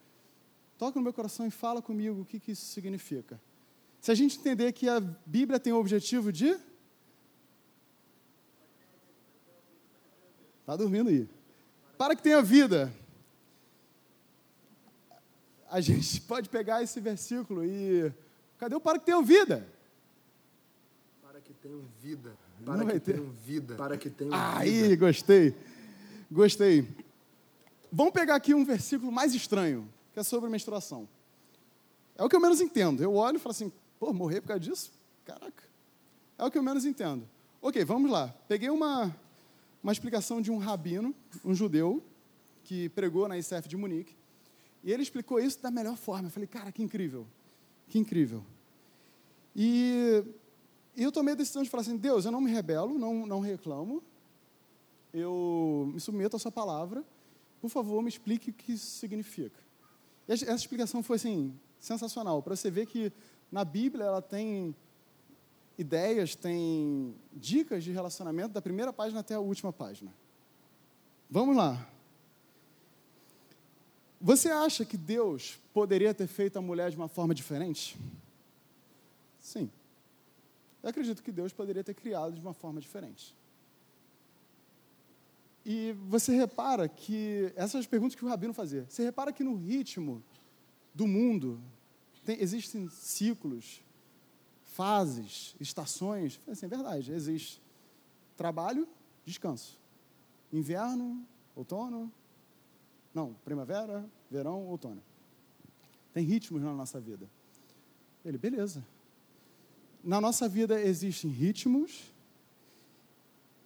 Toca no meu coração e fala comigo o que, que isso significa. Se a gente entender que a Bíblia tem o objetivo de. Está dormindo aí. Para que tenha vida. A gente pode pegar esse versículo e. Cadê o para que tenha vida?
Para que tenham vida.
Não
Para
vai
que
ter.
tenham vida. Para que tenham
Aí,
vida.
gostei. Gostei. Vamos pegar aqui um versículo mais estranho, que é sobre menstruação. É o que eu menos entendo. Eu olho e falo assim, pô, morrer por causa disso? Caraca. É o que eu menos entendo. Ok, vamos lá. Peguei uma, uma explicação de um rabino, um judeu, que pregou na ICF de Munique, e ele explicou isso da melhor forma. Eu falei, cara, que incrível. Que incrível. E, e eu tomei a decisão de falar assim, Deus, eu não me rebelo, não, não reclamo, eu me submeto à sua palavra, por favor, me explique o que isso significa. E essa explicação foi assim, sensacional. Para você ver que na Bíblia ela tem ideias, tem dicas de relacionamento da primeira página até a última página. Vamos lá. Você acha que Deus poderia ter feito a mulher de uma forma diferente? Sim. Eu acredito que Deus poderia ter criado de uma forma diferente. E você repara que, essas perguntas que o Rabino fazia, você repara que no ritmo do mundo tem, existem ciclos, fases, estações. Assim, é verdade, existe trabalho, descanso. Inverno, outono, não, primavera, verão, outono. Tem ritmos na nossa vida. Ele, beleza. Na nossa vida existem ritmos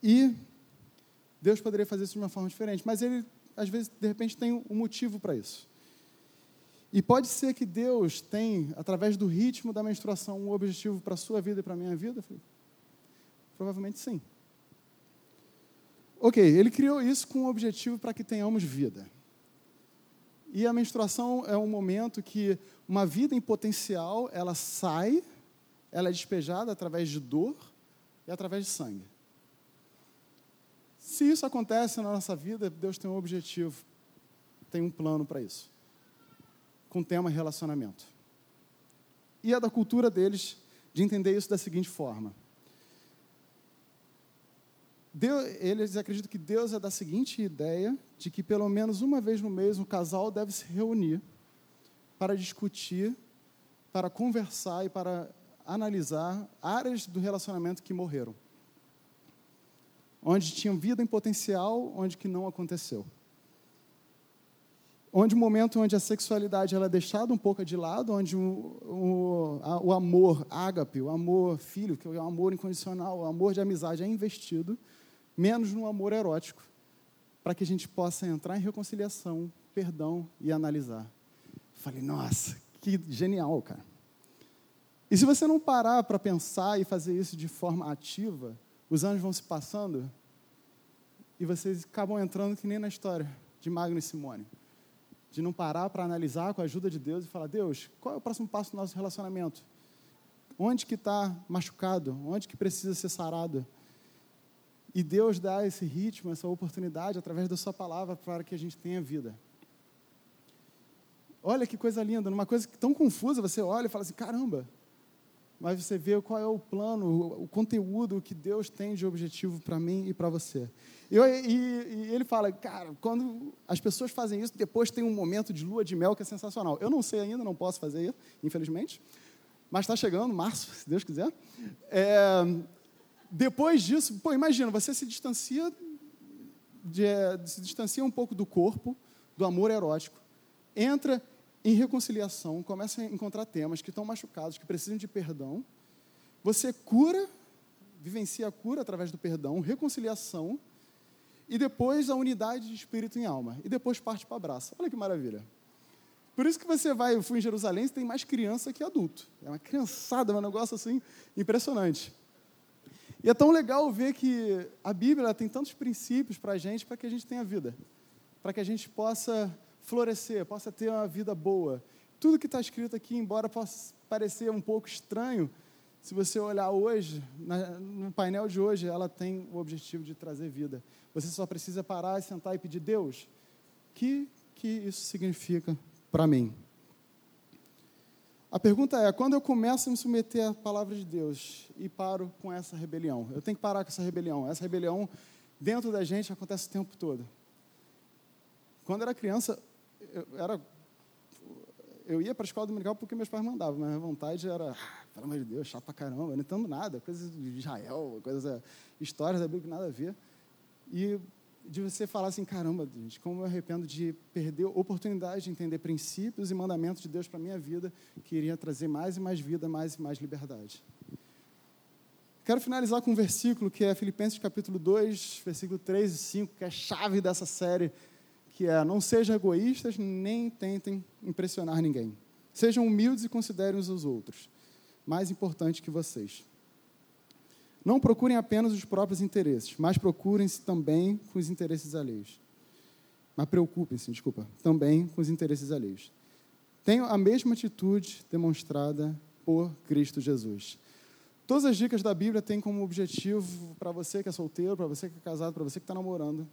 e Deus poderia fazer isso de uma forma diferente, mas ele, às vezes, de repente, tem um motivo para isso. E pode ser que Deus tem, através do ritmo da menstruação, um objetivo para a sua vida e para a minha vida? Provavelmente sim. Ok, ele criou isso com o objetivo para que tenhamos vida. E a menstruação é um momento que uma vida em potencial, ela sai, ela é despejada através de dor e através de sangue. Se isso acontece na nossa vida, Deus tem um objetivo, tem um plano para isso. Com o tema relacionamento. E é da cultura deles de entender isso da seguinte forma. Deus, eles acreditam que Deus é da seguinte ideia de que pelo menos uma vez no mês um casal deve se reunir para discutir, para conversar e para analisar áreas do relacionamento que morreram onde tinham vida em potencial, onde que não aconteceu. Onde o momento onde a sexualidade ela é deixada um pouco de lado, onde o, o, a, o amor ágape, o amor filho, que é o amor incondicional, o amor de amizade é investido, menos no amor erótico, para que a gente possa entrar em reconciliação, perdão e analisar. Falei, nossa, que genial, cara. E se você não parar para pensar e fazer isso de forma ativa, os anos vão se passando e vocês acabam entrando que nem na história de Magno e Simone. De não parar para analisar com a ajuda de Deus e falar, Deus, qual é o próximo passo do nosso relacionamento? Onde que está machucado? Onde que precisa ser sarado? E Deus dá esse ritmo, essa oportunidade, através da sua palavra, para que a gente tenha vida. Olha que coisa linda, numa coisa tão confusa, você olha e fala assim, caramba, mas você vê qual é o plano, o conteúdo que Deus tem de objetivo para mim e para você. E, e, e, ele fala, cara, quando as pessoas fazem isso, depois tem um momento de lua de mel que é sensacional. Eu não sei ainda, não posso fazer isso, infelizmente, mas está chegando, março, se Deus quiser. É, depois disso, pô, imagina, você se distancia, de, se distancia um pouco do corpo, do amor erótico, entra em reconciliação, começa a encontrar temas que estão machucados, que precisam de perdão. Você cura, vivencia a cura através do perdão, reconciliação, e depois a unidade de espírito e alma. E depois parte para abraço. Olha que maravilha. Por isso que você vai, eu fui em Jerusalém, você tem mais criança que adulto. É uma criançada, é um negócio assim impressionante. E é tão legal ver que a Bíblia tem tantos princípios para a gente, para que a gente tenha vida. Para que a gente possa florescer, possa ter uma vida boa. Tudo que está escrito aqui, embora possa parecer um pouco estranho, se você olhar hoje, no painel de hoje, ela tem o objetivo de trazer vida. Você só precisa parar sentar e pedir, Deus, que, que isso significa para mim? A pergunta é: quando eu começo a me submeter à palavra de Deus e paro com essa rebelião? Eu tenho que parar com essa rebelião. Essa rebelião, dentro da gente, acontece o tempo todo. Quando era criança, eu, era, eu ia para a escola dominical porque meus pais mandavam, mas a vontade era, ah, pelo amor de Deus, chato pra caramba, não entendo nada, coisas de Israel, coisas, histórias da Bíblia que nada a ver. E de você falar assim, caramba, gente, como eu arrependo de perder oportunidade de entender princípios e mandamentos de Deus para minha vida, que iria trazer mais e mais vida, mais e mais liberdade. Quero finalizar com um versículo que é Filipenses capítulo 2, versículo 3 e 5, que é a chave dessa série que é: não sejam egoístas, nem tentem impressionar ninguém. Sejam humildes e considerem os outros mais importantes que vocês. Não procurem apenas os próprios interesses, mas procurem-se também com os interesses alheios. Mas preocupem-se, desculpa, também com os interesses alheios. tenham a mesma atitude demonstrada por Cristo Jesus. Todas as dicas da Bíblia têm como objetivo, para você que é solteiro, para você que é casado, para você que está namorando,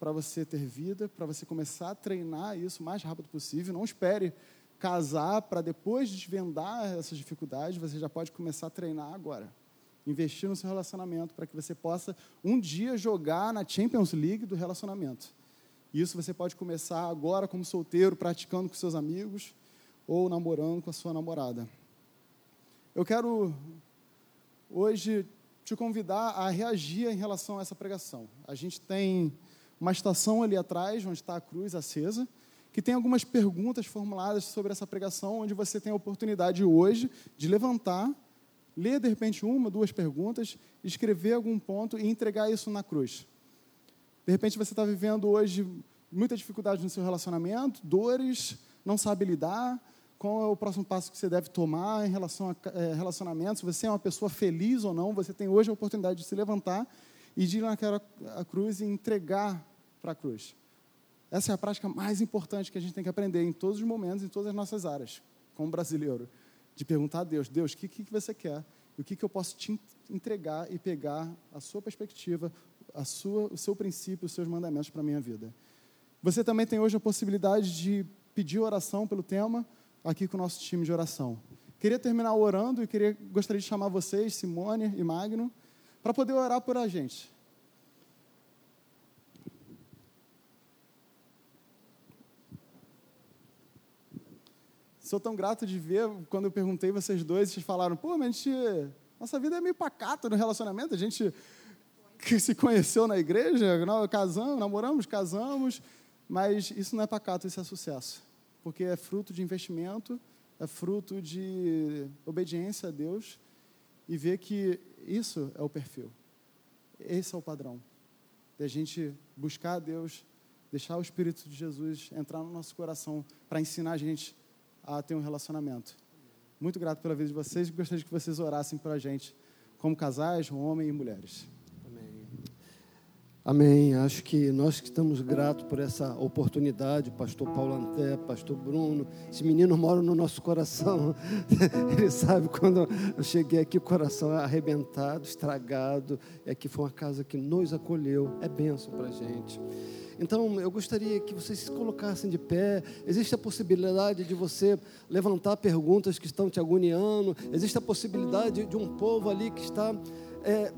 para você ter vida, para você começar a treinar isso o mais rápido possível. Não espere casar para depois desvendar essas dificuldades, você já pode começar a treinar agora. Investir no seu relacionamento para que você possa um dia jogar na Champions League do relacionamento. Isso você pode começar agora como solteiro, praticando com seus amigos ou namorando com a sua namorada. Eu quero hoje te convidar a reagir em relação a essa pregação. A gente tem uma estação ali atrás, onde está a cruz acesa, que tem algumas perguntas formuladas sobre essa pregação, onde você tem a oportunidade hoje de levantar, ler de repente uma, duas perguntas, escrever algum ponto e entregar isso na cruz. De repente você está vivendo hoje muita dificuldade no seu relacionamento, dores, não sabe lidar, qual é o próximo passo que você deve tomar em relação a é, relacionamentos, se você é uma pessoa feliz ou não, você tem hoje a oportunidade de se levantar e de ir naquela cruz e entregar para a cruz. Essa é a prática mais importante que a gente tem que aprender em todos os momentos, em todas as nossas áreas, como brasileiro. De perguntar a Deus: Deus, o que, que você quer? O que, que eu posso te entregar e pegar a sua perspectiva, a sua, o seu princípio, os seus mandamentos para a minha vida? Você também tem hoje a possibilidade de pedir oração pelo tema aqui com o nosso time de oração. Queria terminar orando e queria, gostaria de chamar vocês, Simone e Magno, para poder orar por a gente. Sou tão grato de ver, quando eu perguntei vocês dois, vocês falaram, pô, mas a gente, nossa vida é meio pacata no relacionamento, a gente que se conheceu na igreja, nós casamos, namoramos, casamos, mas isso não é pacato, isso é sucesso, porque é fruto de investimento, é fruto de obediência a Deus e ver que isso é o perfil, esse é o padrão, de a gente buscar a Deus, deixar o Espírito de Jesus entrar no nosso coração para ensinar a gente a ter um relacionamento. Muito grato pela vida de vocês e gostaria que vocês orassem para a gente, como casais, homens e mulheres.
Amém. Acho que nós que estamos gratos por essa oportunidade, pastor Paulo Anté, pastor Bruno, esse menino mora no nosso coração. Ele sabe quando eu cheguei aqui, o coração é arrebentado, estragado. E aqui foi uma casa que nos acolheu. É benção para a gente. Então, eu gostaria que vocês se colocassem de pé. Existe a possibilidade de você levantar perguntas que estão te agoniando. Existe a possibilidade de um povo ali que está. É,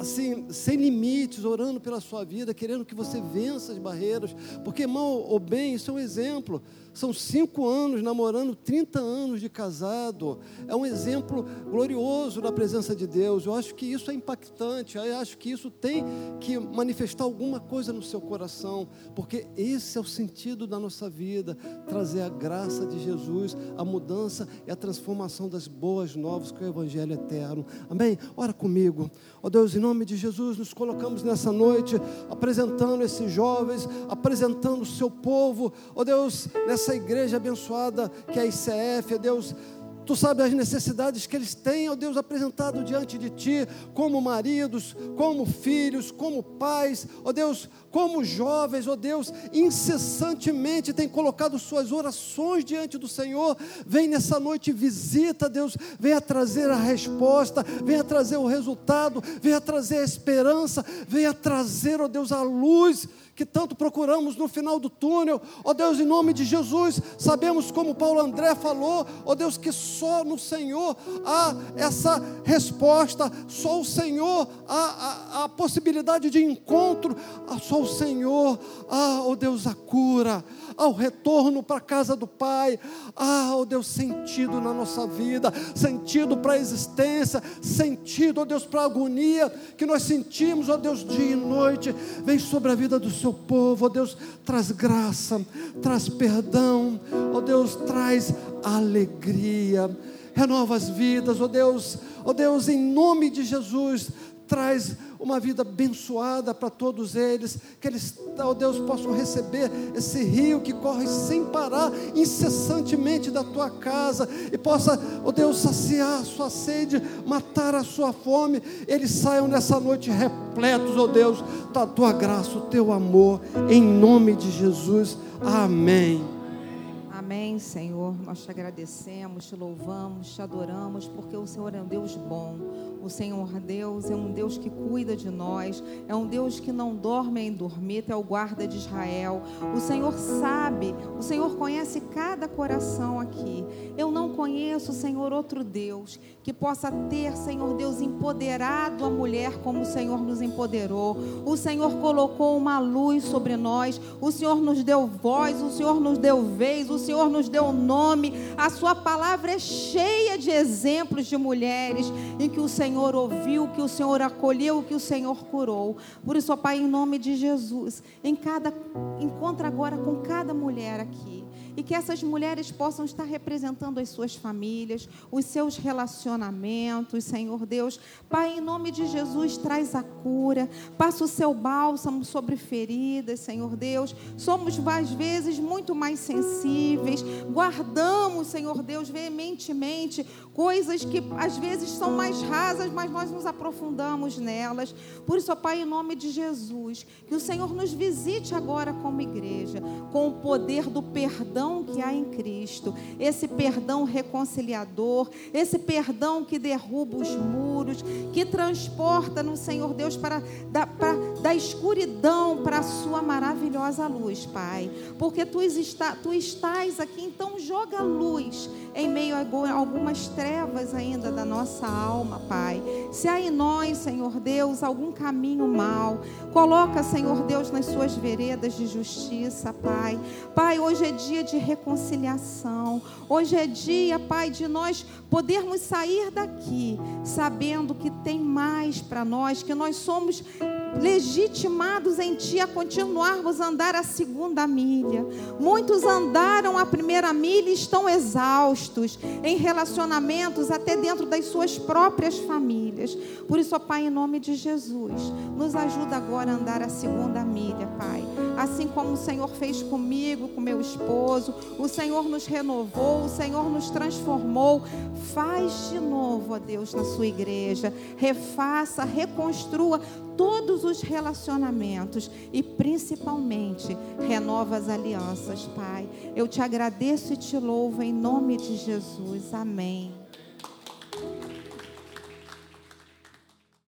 assim, sem limites, orando pela sua vida, querendo que você vença as barreiras, porque mal ou bem, isso é um exemplo. São cinco anos namorando, 30 anos de casado. É um exemplo glorioso na presença de Deus. Eu acho que isso é impactante. Eu acho que isso tem que manifestar alguma coisa no seu coração, porque esse é o sentido da nossa vida trazer a graça de Jesus, a mudança e a transformação das boas novas que é o Evangelho eterno. Amém? Ora comigo. Ó oh Deus, em nome de Jesus, nos colocamos nessa noite apresentando esses jovens, apresentando o seu povo. Ó oh Deus, nessa essa igreja abençoada que é a ICF, é Deus. Tu sabes as necessidades que eles têm, ó Deus, apresentado diante de Ti, como maridos, como filhos, como pais, ó Deus, como jovens, ó Deus, incessantemente têm colocado suas orações diante do Senhor. Vem nessa noite, visita, Deus, venha trazer a resposta, venha trazer o resultado, venha trazer a esperança, venha trazer, ó Deus, a luz que tanto procuramos no final do túnel. Ó Deus, em nome de Jesus, sabemos como Paulo André falou, ó Deus, que só no Senhor há essa resposta, só o Senhor há a, a possibilidade de encontro, só o Senhor, ah, ó Deus, a cura, ao retorno para a casa do Pai, ah, ó Deus, sentido na nossa vida, sentido para a existência, sentido, ó Deus, para a agonia que nós sentimos, ó Deus, dia e noite, vem sobre a vida do seu povo, ó Deus, traz graça, traz perdão, ó Deus, traz alegria, renova as vidas, ó Deus, ó Deus, em nome de Jesus, traz uma vida abençoada para todos eles, que eles, ó Deus, possam receber esse rio que corre sem parar, incessantemente da tua casa, e possa, ó Deus, saciar a sua sede, matar a sua fome, eles saiam nessa noite repletos, ó Deus, da tua graça, o teu amor, em nome de Jesus, amém.
Amém. Senhor. Nós te agradecemos, te louvamos, te adoramos, porque o Senhor é um Deus bom. O Senhor Deus é um Deus que cuida de nós, é um Deus que não dorme em dormita, é o guarda de Israel. O Senhor sabe, o Senhor conhece cada coração aqui. Eu não conheço, Senhor, outro Deus que possa ter, Senhor Deus, empoderado a mulher como o Senhor nos empoderou. O Senhor colocou uma luz sobre nós, o Senhor nos deu voz, o Senhor nos deu vez, o Senhor nos deu nome. A Sua palavra é cheia de exemplos de mulheres em que o Senhor Senhor ouviu, que o Senhor acolheu, que o Senhor curou. Por isso, ó Pai, em nome de Jesus, em cada encontra agora com cada mulher aqui e que essas mulheres possam estar representando as suas famílias, os seus relacionamentos, Senhor Deus. Pai, em nome de Jesus, traz a cura, passa o seu bálsamo sobre feridas, Senhor Deus. Somos às vezes muito mais sensíveis, guardamos, Senhor Deus, veementemente coisas que às vezes são mais rasas, mas nós nos aprofundamos nelas. Por isso, Pai, em nome de Jesus, que o Senhor nos visite agora como igreja, com o poder do perdão perdão que há em Cristo, esse perdão reconciliador, esse perdão que derruba os muros, que transporta no Senhor Deus para para, da escuridão para a sua maravilhosa luz, Pai. Porque tu, está, tu estás aqui, então joga luz em meio a algumas trevas ainda da nossa alma, Pai. Se há em nós, Senhor Deus, algum caminho mal, coloca, Senhor Deus, nas suas veredas de justiça, Pai. Pai, hoje é dia de reconciliação. Hoje é dia, Pai, de nós podermos sair daqui sabendo que tem mais para nós, que nós somos legitimados em Ti a continuarmos a andar a segunda milha. Muitos andaram a primeira milha e estão exaustos em relacionamentos, até dentro das suas próprias famílias. Por isso, ó Pai, em nome de Jesus, nos ajuda agora a andar a segunda milha, Pai. Assim como o Senhor fez comigo, com meu esposo, o Senhor nos renovou, o Senhor nos transformou. Faz de novo, ó Deus, na sua igreja. Refaça, reconstrua todos os relacionamentos e principalmente renova as alianças, Pai. Eu te agradeço e te louvo em nome de Jesus. Amém.